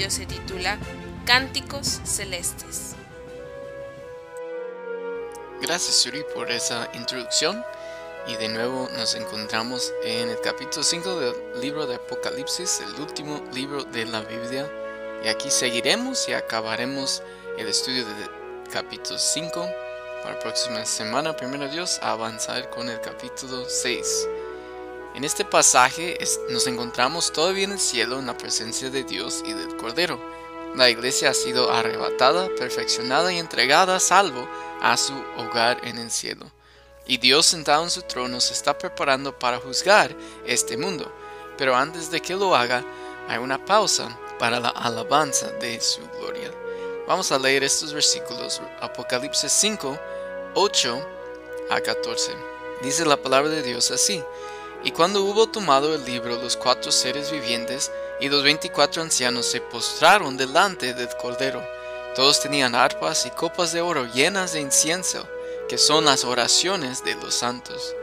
Estudio se titula Cánticos Celestes. Gracias Yuri por esa introducción y de nuevo nos encontramos en el capítulo 5 del libro de Apocalipsis, el último libro de la Biblia. Y aquí seguiremos y acabaremos el estudio del capítulo 5 para la próxima semana, primero Dios, avanzar con el capítulo 6. En este pasaje nos encontramos todavía en el cielo en la presencia de Dios y del Cordero. La iglesia ha sido arrebatada, perfeccionada y entregada a salvo a su hogar en el cielo. Y Dios sentado en su trono se está preparando para juzgar este mundo. Pero antes de que lo haga, hay una pausa para la alabanza de su gloria. Vamos a leer estos versículos, Apocalipsis 5, 8 a 14. Dice la palabra de Dios así. Y cuando hubo tomado el libro, los cuatro seres vivientes y los veinticuatro ancianos se postraron delante del Cordero. Todos tenían arpas y copas de oro llenas de incienso, que son las oraciones de los santos.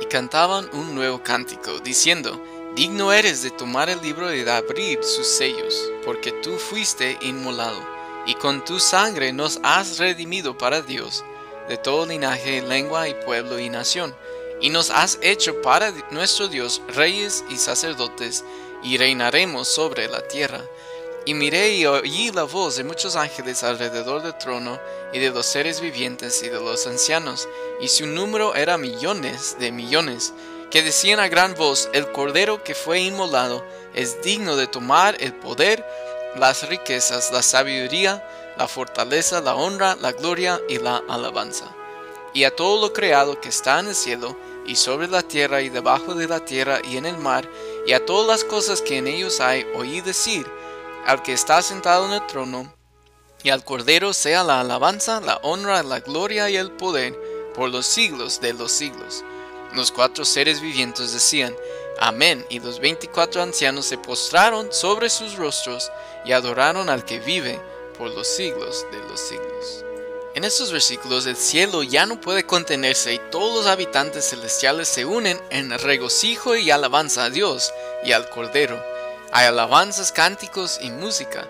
Y cantaban un nuevo cántico, diciendo, Digno eres de tomar el libro y de abrir sus sellos, porque tú fuiste inmolado, y con tu sangre nos has redimido para Dios, de todo linaje, lengua y pueblo y nación, y nos has hecho para nuestro Dios reyes y sacerdotes, y reinaremos sobre la tierra. Y miré y oí la voz de muchos ángeles alrededor del trono, y de los seres vivientes y de los ancianos, y su número era millones de millones, que decían a gran voz, el Cordero que fue inmolado es digno de tomar el poder, las riquezas, la sabiduría, la fortaleza, la honra, la gloria y la alabanza. Y a todo lo creado que está en el cielo, y sobre la tierra, y debajo de la tierra, y en el mar, y a todas las cosas que en ellos hay, oí decir, al que está sentado en el trono, y al Cordero sea la alabanza, la honra, la gloria y el poder por los siglos de los siglos. Los cuatro seres vivientes decían, Amén, y los veinticuatro ancianos se postraron sobre sus rostros y adoraron al que vive por los siglos de los siglos. En estos versículos el cielo ya no puede contenerse y todos los habitantes celestiales se unen en regocijo y alabanza a Dios y al Cordero hay alabanzas, cánticos y música.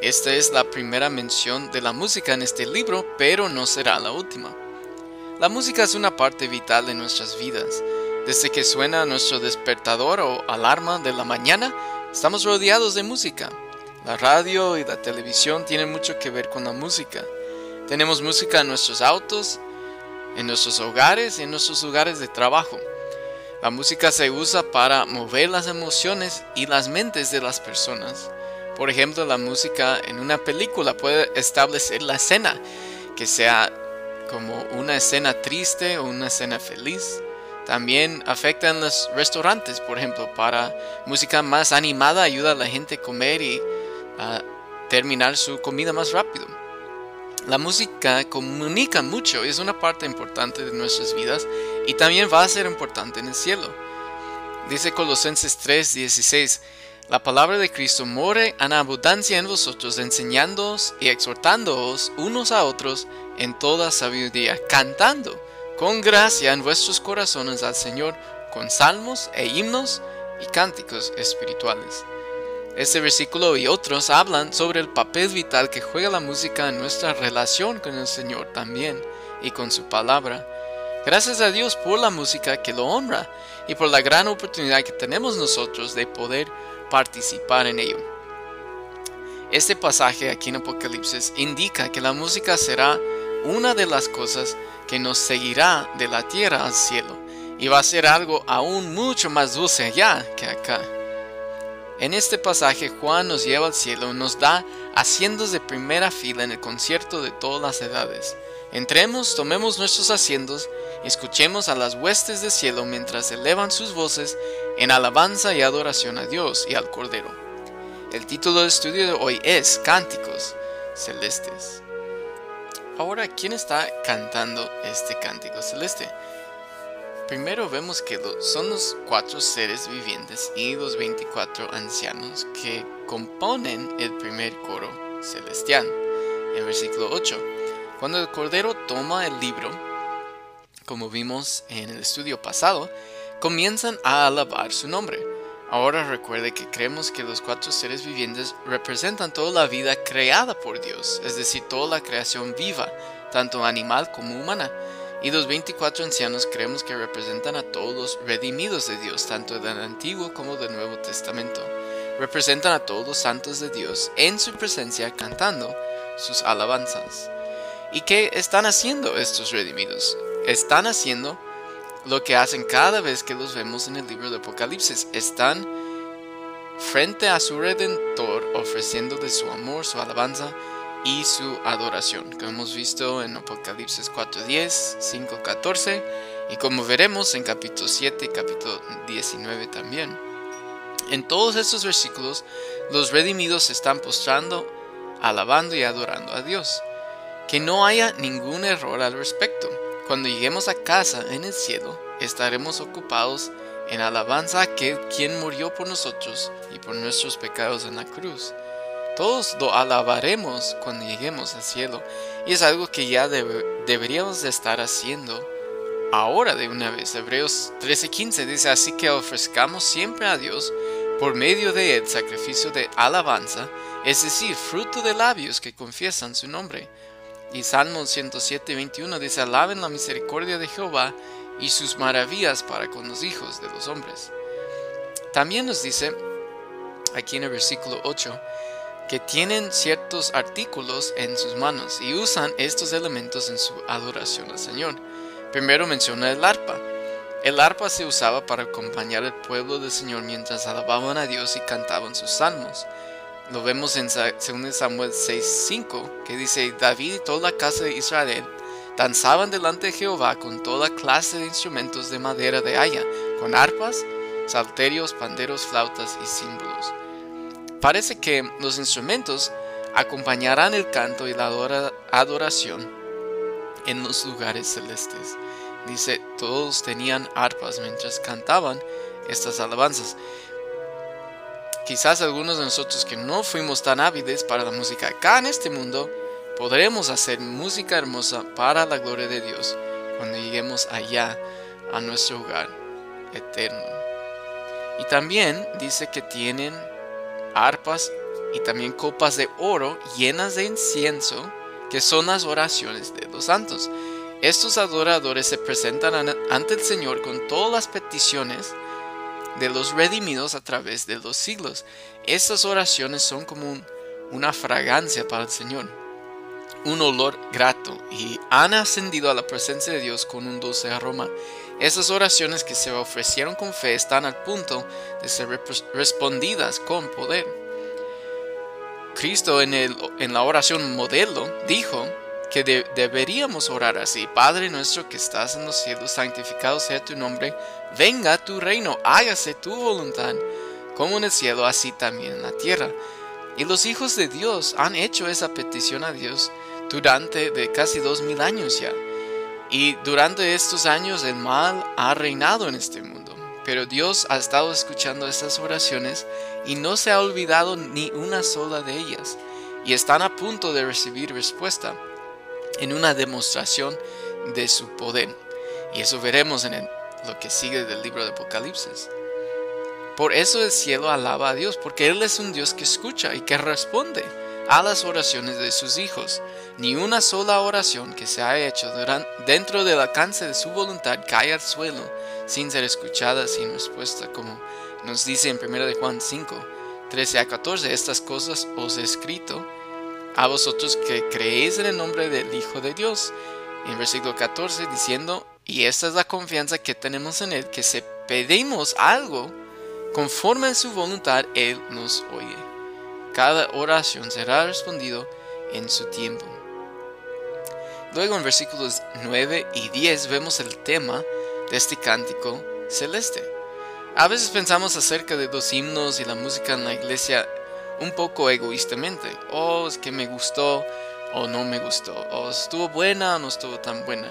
Esta es la primera mención de la música en este libro, pero no será la última. La música es una parte vital de nuestras vidas. Desde que suena nuestro despertador o alarma de la mañana, estamos rodeados de música. La radio y la televisión tienen mucho que ver con la música. Tenemos música en nuestros autos, en nuestros hogares y en nuestros lugares de trabajo. La música se usa para mover las emociones y las mentes de las personas. Por ejemplo, la música en una película puede establecer la escena, que sea como una escena triste o una escena feliz. También afecta en los restaurantes, por ejemplo, para música más animada ayuda a la gente a comer y a terminar su comida más rápido. La música comunica mucho, es una parte importante de nuestras vidas y también va a ser importante en el cielo. Dice Colosenses 3:16, la palabra de Cristo more en abundancia en vosotros, enseñándoos y exhortándoos unos a otros en toda sabiduría, cantando con gracia en vuestros corazones al Señor con salmos e himnos y cánticos espirituales este versículo y otros hablan sobre el papel vital que juega la música en nuestra relación con el Señor también y con su palabra. Gracias a Dios por la música que lo honra y por la gran oportunidad que tenemos nosotros de poder participar en ello. Este pasaje aquí en Apocalipsis indica que la música será una de las cosas que nos seguirá de la tierra al cielo y va a ser algo aún mucho más dulce allá que acá. En este pasaje Juan nos lleva al cielo y nos da asientos de primera fila en el concierto de todas las edades. Entremos, tomemos nuestros asientos escuchemos a las huestes del cielo mientras elevan sus voces en alabanza y adoración a Dios y al Cordero. El título del estudio de hoy es Cánticos Celestes. Ahora, ¿quién está cantando este cántico celeste? Primero vemos que son los cuatro seres vivientes y los 24 ancianos que componen el primer coro celestial. En versículo 8, Cuando el Cordero toma el libro, como vimos en el estudio pasado, comienzan a alabar su nombre. Ahora recuerde que creemos que los cuatro seres vivientes representan toda la vida creada por Dios, es decir, toda la creación viva, tanto animal como humana. Y los 24 ancianos creemos que representan a todos los redimidos de Dios, tanto del Antiguo como del Nuevo Testamento. Representan a todos los santos de Dios en su presencia cantando sus alabanzas. ¿Y qué están haciendo estos redimidos? Están haciendo lo que hacen cada vez que los vemos en el libro de Apocalipsis. Están frente a su redentor ofreciéndole su amor, su alabanza y su adoración, como hemos visto en Apocalipsis 4.10, 5.14 y como veremos en capítulo 7 y capítulo 19 también. En todos estos versículos, los redimidos están postrando, alabando y adorando a Dios. Que no haya ningún error al respecto. Cuando lleguemos a casa en el cielo, estaremos ocupados en alabanza a quien murió por nosotros y por nuestros pecados en la cruz. Todos lo alabaremos cuando lleguemos al cielo y es algo que ya deberíamos de estar haciendo ahora de una vez. Hebreos 13:15 dice así que ofrezcamos siempre a Dios por medio de él sacrificio de alabanza, es decir, fruto de labios que confiesan su nombre. Y Salmo 107, 21 dice, alaben la misericordia de Jehová y sus maravillas para con los hijos de los hombres. También nos dice, aquí en el versículo 8, que tienen ciertos artículos en sus manos y usan estos elementos en su adoración al Señor. Primero menciona el arpa. El arpa se usaba para acompañar al pueblo del Señor mientras alababan a Dios y cantaban sus salmos. Lo vemos en 2 Samuel 6:5, que dice, David y toda la casa de Israel danzaban delante de Jehová con toda clase de instrumentos de madera de haya, con arpas, salterios, panderos, flautas y símbolos. Parece que los instrumentos acompañarán el canto y la adoración en los lugares celestes. Dice, todos tenían arpas mientras cantaban estas alabanzas. Quizás algunos de nosotros que no fuimos tan hábiles para la música acá en este mundo, podremos hacer música hermosa para la gloria de Dios cuando lleguemos allá a nuestro hogar eterno. Y también dice que tienen arpas y también copas de oro llenas de incienso, que son las oraciones de los santos. Estos adoradores se presentan ante el Señor con todas las peticiones de los redimidos a través de los siglos. Estas oraciones son como una fragancia para el Señor, un olor grato y han ascendido a la presencia de Dios con un dulce aroma. Estas oraciones que se ofrecieron con fe están al punto de ser respondidas con poder. Cristo en, el, en la oración modelo dijo, que deberíamos orar así. Padre nuestro que estás en los cielos, santificado sea tu nombre, venga tu reino, hágase tu voluntad, como en el cielo, así también en la tierra. Y los hijos de Dios han hecho esa petición a Dios durante de casi dos mil años ya. Y durante estos años el mal ha reinado en este mundo. Pero Dios ha estado escuchando estas oraciones y no se ha olvidado ni una sola de ellas. Y están a punto de recibir respuesta en una demostración de su poder. Y eso veremos en lo que sigue del libro de Apocalipsis. Por eso el cielo alaba a Dios, porque Él es un Dios que escucha y que responde a las oraciones de sus hijos. Ni una sola oración que se haya hecho dentro del alcance de su voluntad cae al suelo sin ser escuchada, sin respuesta, como nos dice en 1 de Juan 5, 13 a 14. Estas cosas os he escrito a vosotros que creéis en el nombre del Hijo de Dios. En versículo 14 diciendo, y esta es la confianza que tenemos en Él, que si pedimos algo conforme a su voluntad, Él nos oye. Cada oración será respondido en su tiempo. Luego en versículos 9 y 10 vemos el tema de este cántico celeste. A veces pensamos acerca de los himnos y la música en la iglesia un poco egoístamente. Oh, es que me gustó o no me gustó. O estuvo buena o no estuvo tan buena.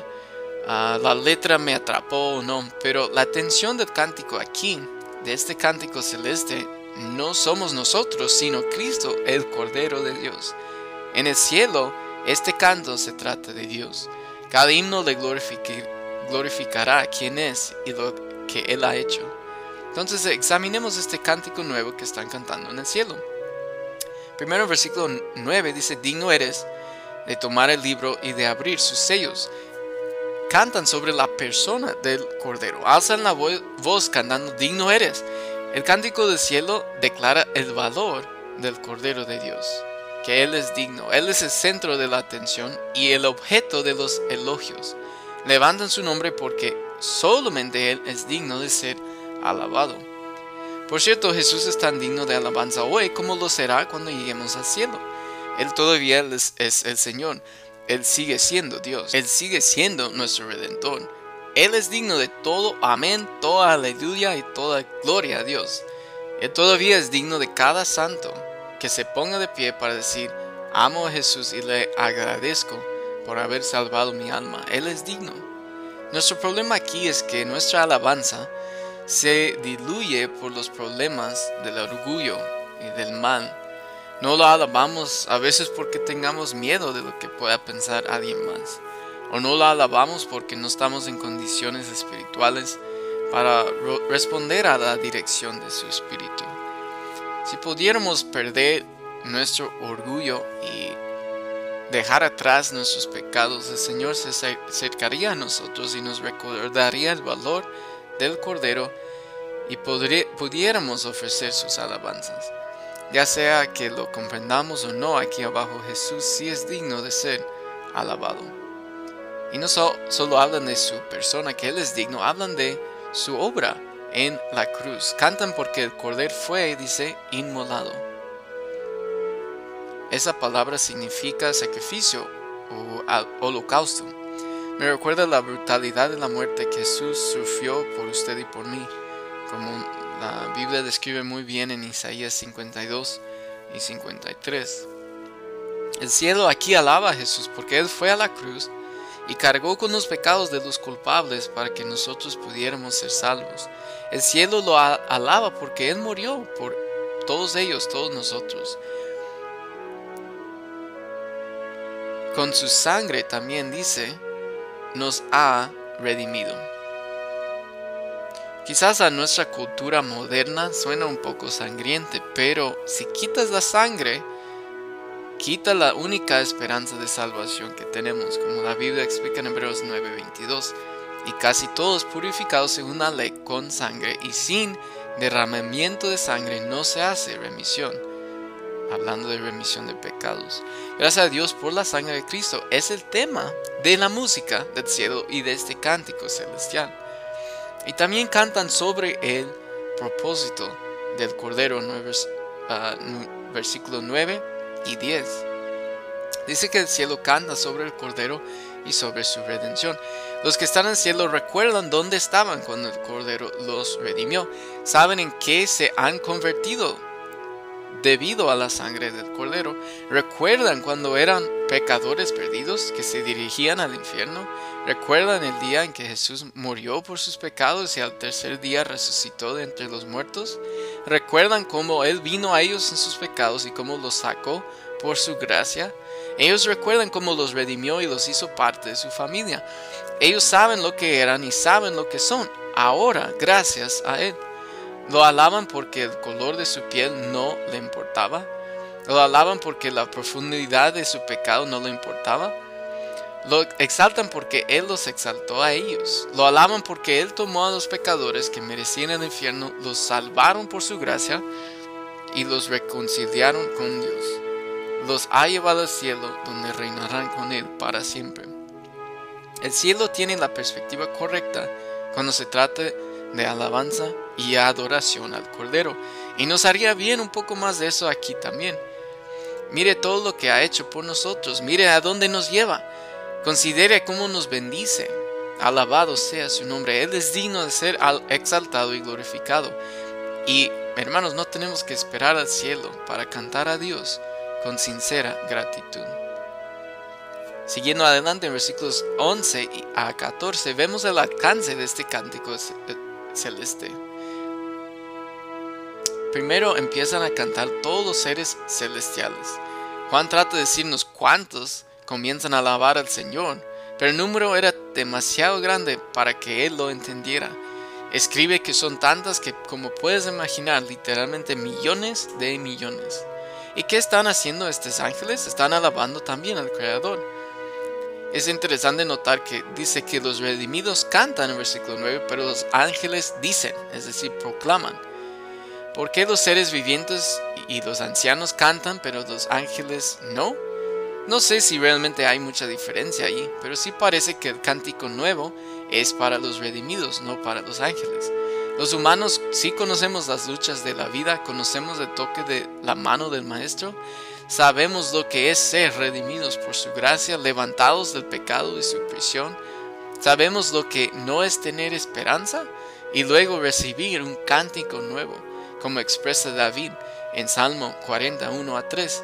Ah, la letra me atrapó o no. Pero la atención del cántico aquí, de este cántico celeste, no somos nosotros, sino Cristo, el Cordero de Dios. En el cielo, Este canto se trata de Dios. Cada himno le glorificará quién es y lo que Él ha hecho. Entonces examinemos este cántico nuevo que están cantando en el cielo. Primero versículo 9 dice, digno eres de tomar el libro y de abrir sus sellos. Cantan sobre la persona del Cordero. Alzan la voz cantando, digno eres. El cántico del cielo declara el valor del Cordero de Dios, que Él es digno, Él es el centro de la atención y el objeto de los elogios. Levantan su nombre porque solamente Él es digno de ser alabado. Por cierto, Jesús es tan digno de alabanza hoy como lo será cuando lleguemos al cielo. Él todavía es, es el Señor. Él sigue siendo Dios. Él sigue siendo nuestro Redentor. Él es digno de todo amén, toda aleluya y toda gloria a Dios. Él todavía es digno de cada santo que se ponga de pie para decir, amo a Jesús y le agradezco por haber salvado mi alma. Él es digno. Nuestro problema aquí es que nuestra alabanza se diluye por los problemas del orgullo y del mal. No lo alabamos a veces porque tengamos miedo de lo que pueda pensar alguien más o no la alabamos porque no estamos en condiciones espirituales para responder a la dirección de su espíritu. Si pudiéramos perder nuestro orgullo y dejar atrás nuestros pecados, el Señor se acercaría a nosotros y nos recordaría el valor del Cordero y pudiéramos ofrecer sus alabanzas. Ya sea que lo comprendamos o no, aquí abajo Jesús sí es digno de ser alabado. Y no solo hablan de su persona, que Él es digno, hablan de su obra en la cruz. Cantan porque el Cordero fue, dice, inmolado. Esa palabra significa sacrificio o holocausto. Me recuerda la brutalidad de la muerte que Jesús sufrió por usted y por mí, como la Biblia describe muy bien en Isaías 52 y 53. El cielo aquí alaba a Jesús porque Él fue a la cruz y cargó con los pecados de los culpables para que nosotros pudiéramos ser salvos. El cielo lo alaba porque Él murió por todos ellos, todos nosotros. Con su sangre también dice, nos ha redimido. Quizás a nuestra cultura moderna suena un poco sangriente, pero si quitas la sangre, quita la única esperanza de salvación que tenemos, como la Biblia explica en Hebreos 9:22, y casi todos purificados según la ley con sangre, y sin derramamiento de sangre no se hace remisión. Hablando de remisión de pecados. Gracias a Dios por la sangre de Cristo. Es el tema de la música del cielo y de este cántico celestial. Y también cantan sobre el propósito del Cordero, ah, versículo 9 y 10. Dice que el cielo canta sobre el Cordero y sobre su redención. Los que están en el cielo recuerdan dónde estaban cuando el Cordero los redimió. Saben en qué se han convertido debido a la sangre del Cordero. Recuerdan cuando eran pecadores perdidos que se dirigían al infierno. Recuerdan el día en que Jesús murió por sus pecados y al tercer día resucitó de entre los muertos. Recuerdan cómo Él vino a ellos en sus pecados y cómo los sacó por su gracia. Ellos recuerdan cómo los redimió y los hizo parte de su familia. Ellos saben lo que eran y saben lo que son ahora gracias a Él. Lo alaban porque el color de su piel no le importaba. Lo alaban porque la profundidad de su pecado no le importaba. Lo exaltan porque Él los exaltó a ellos. Lo alaban porque Él tomó a los pecadores que merecían el infierno, los salvaron por su gracia y los reconciliaron con Dios. Los ha llevado al cielo donde reinarán con Él para siempre. El cielo tiene la perspectiva correcta cuando se trata de alabanza y adoración al Cordero. Y nos haría bien un poco más de eso aquí también. Mire todo lo que ha hecho por nosotros. Mire a dónde nos lleva. Considere cómo nos bendice. Alabado sea su nombre. Él es digno de ser exaltado y glorificado. Y hermanos, no tenemos que esperar al cielo para cantar a Dios con sincera gratitud. Siguiendo adelante en versículos 11 a 14, vemos el alcance de este cántico celeste. Primero empiezan a cantar todos los seres celestiales. Juan trata de decirnos cuántos comienzan a alabar al Señor, pero el número era demasiado grande para que él lo entendiera. Escribe que son tantas que, como puedes imaginar, literalmente millones de millones. ¿Y qué están haciendo estos ángeles? Están alabando también al Creador. Es interesante notar que dice que los redimidos cantan en versículo 9, pero los ángeles dicen, es decir, proclaman. ¿Por qué los seres vivientes y los ancianos cantan, pero los ángeles no? No sé si realmente hay mucha diferencia allí, pero sí parece que el cántico nuevo es para los redimidos, no para los ángeles. Los humanos sí conocemos las luchas de la vida, conocemos el toque de la mano del Maestro, Sabemos lo que es ser redimidos por su gracia, levantados del pecado y su prisión. Sabemos lo que no es tener esperanza y luego recibir un cántico nuevo, como expresa David en Salmo 41 a 3,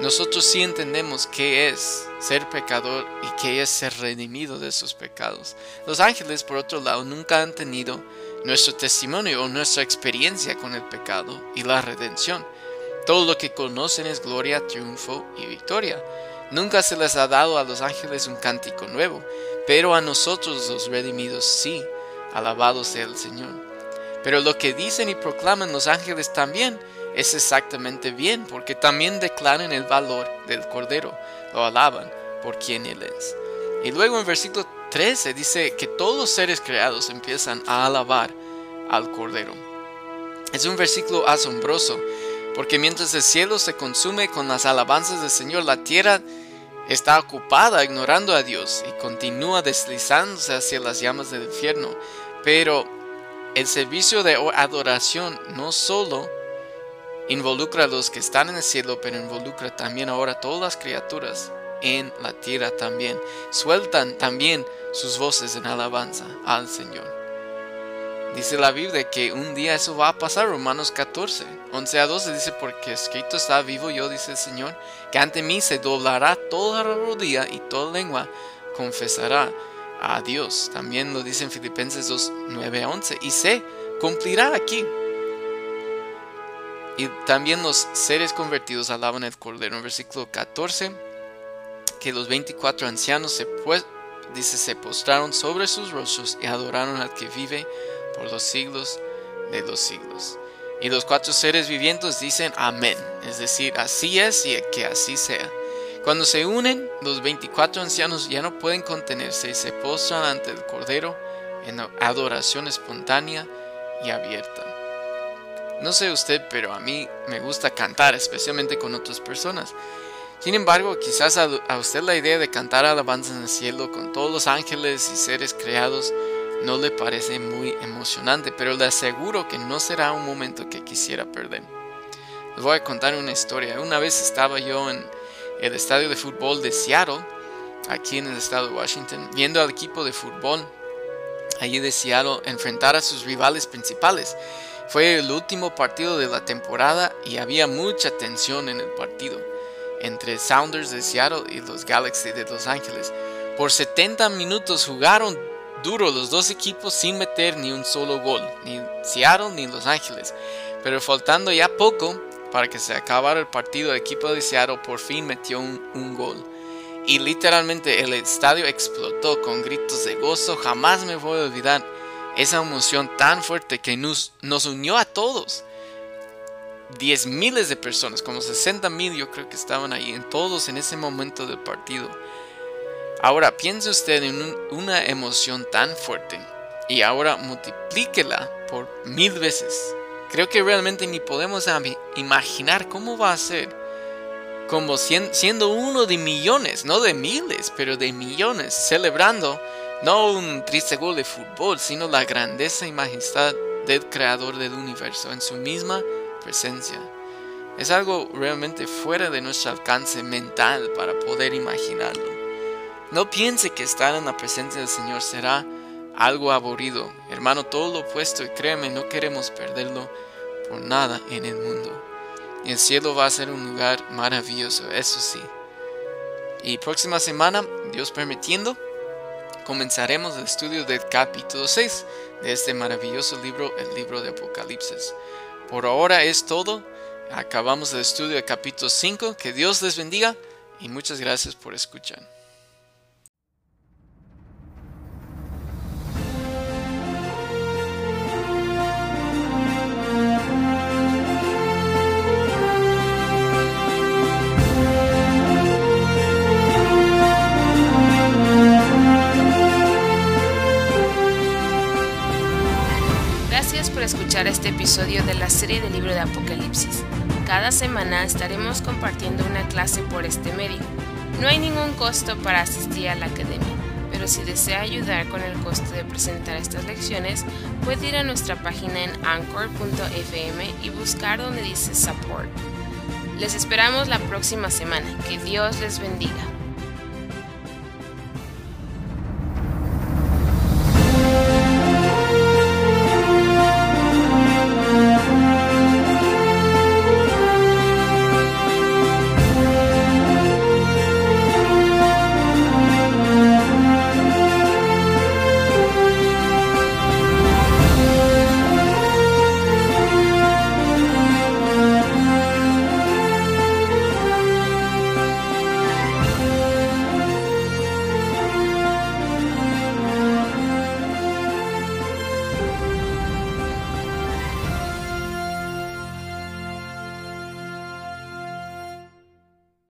Nosotros sí entendemos qué es ser pecador y qué es ser redimido de sus pecados. Los ángeles, por otro lado, nunca han tenido nuestro testimonio o nuestra experiencia con el pecado y la redención. Todo lo que conocen es gloria, triunfo y victoria. Nunca se les ha dado a los ángeles un cántico nuevo, pero a nosotros los redimidos sí alabado sea el Señor. Pero lo que dicen y proclaman los ángeles también es exactamente bien, porque también declaran el valor del Cordero, lo alaban por quien Él es. Y luego en versículo 13 dice que todos los seres creados empiezan a alabar al Cordero. Es un versículo asombroso, porque mientras el cielo se consume con las alabanzas del Señor, la tierra está ocupada ignorando a Dios y continúa deslizándose hacia las llamas del infierno. Pero el servicio de adoración no solo involucra a los que están en el cielo, pero involucra también ahora todas las criaturas en la tierra también. Sueltan también sus voces en alabanza al Señor. Dice la Biblia que un día eso va a pasar, Romanos 14, 11 a 12 dice, porque escrito está vivo yo, dice el Señor, que ante mí se doblará toda la rodilla y toda lengua confesará a Dios. También lo dice en Filipenses 2, 9 a 11. Y se cumplirá aquí. Y también los seres convertidos alaban el Cordero. En versículo 14, que los 24 ancianos se, dice, se postraron sobre sus rostros y adoraron al que vive por los siglos de los siglos. Y los cuatro seres vivientes dicen amén, es decir, así es y que así sea. Cuando se unen, los 24 ancianos ya no pueden contenerse y se postran ante el Cordero en adoración espontánea y abierta. No sé usted, pero a mí me gusta cantar, especialmente con otras personas. Sin embargo, quizás a, usted la idea de cantar alabanzas en el cielo con todos los ángeles y seres creados no le parece muy emocionante, pero le aseguro que no será un momento que quisiera perder. Les voy a contar una historia. Una vez estaba yo en el estadio de fútbol de Seattle, aquí en el estado de Washington, viendo al equipo de fútbol allí de Seattle enfrentar a sus rivales principales. Fue el último partido de la temporada y había mucha tensión en el partido entre Sounders de Seattle y los Galaxy de Los Ángeles. Por 70 minutos jugaron duro los dos equipos sin meter ni un solo gol, ni Seattle ni Los Ángeles. Pero faltando ya poco, para que se acabara el partido, el equipo de Seattle por fin metió un, gol. Y literalmente el estadio explotó con gritos de gozo. Jamás me voy a olvidar esa emoción tan fuerte que nos, unió a todos. Diez miles de personas, como 60 mil yo creo que estaban ahí, en todos en ese momento del partido. Ahora piense usted en una emoción tan fuerte y ahora multiplíquela por mil veces. Creo que realmente ni podemos imaginar cómo va a ser. Como siendo uno de millones, no de miles, pero de millones, celebrando no un triste gol de fútbol, sino la grandeza y majestad del creador del universo en su misma presencia. Es algo realmente fuera de nuestro alcance mental para poder imaginarlo. No piense que estar en la presencia del Señor será algo aburrido. Hermano, todo lo opuesto y créeme, no queremos perderlo por nada en el mundo. El cielo va a ser un lugar maravilloso, eso sí. Y próxima semana, Dios permitiendo, comenzaremos el estudio del capítulo 6 de este maravilloso libro, el libro de Apocalipsis. Por ahora es todo. Acabamos el estudio del capítulo 5. Que Dios les bendiga y muchas gracias por escuchar. Escuchar este episodio de la serie del libro de Apocalipsis. Cada semana estaremos compartiendo una clase por este medio. No hay ningún costo para asistir a la academia, pero si desea ayudar con el costo de presentar estas lecciones, puede ir a nuestra página en anchor.fm y buscar donde dice Support. Les esperamos la próxima semana. Que Dios les bendiga.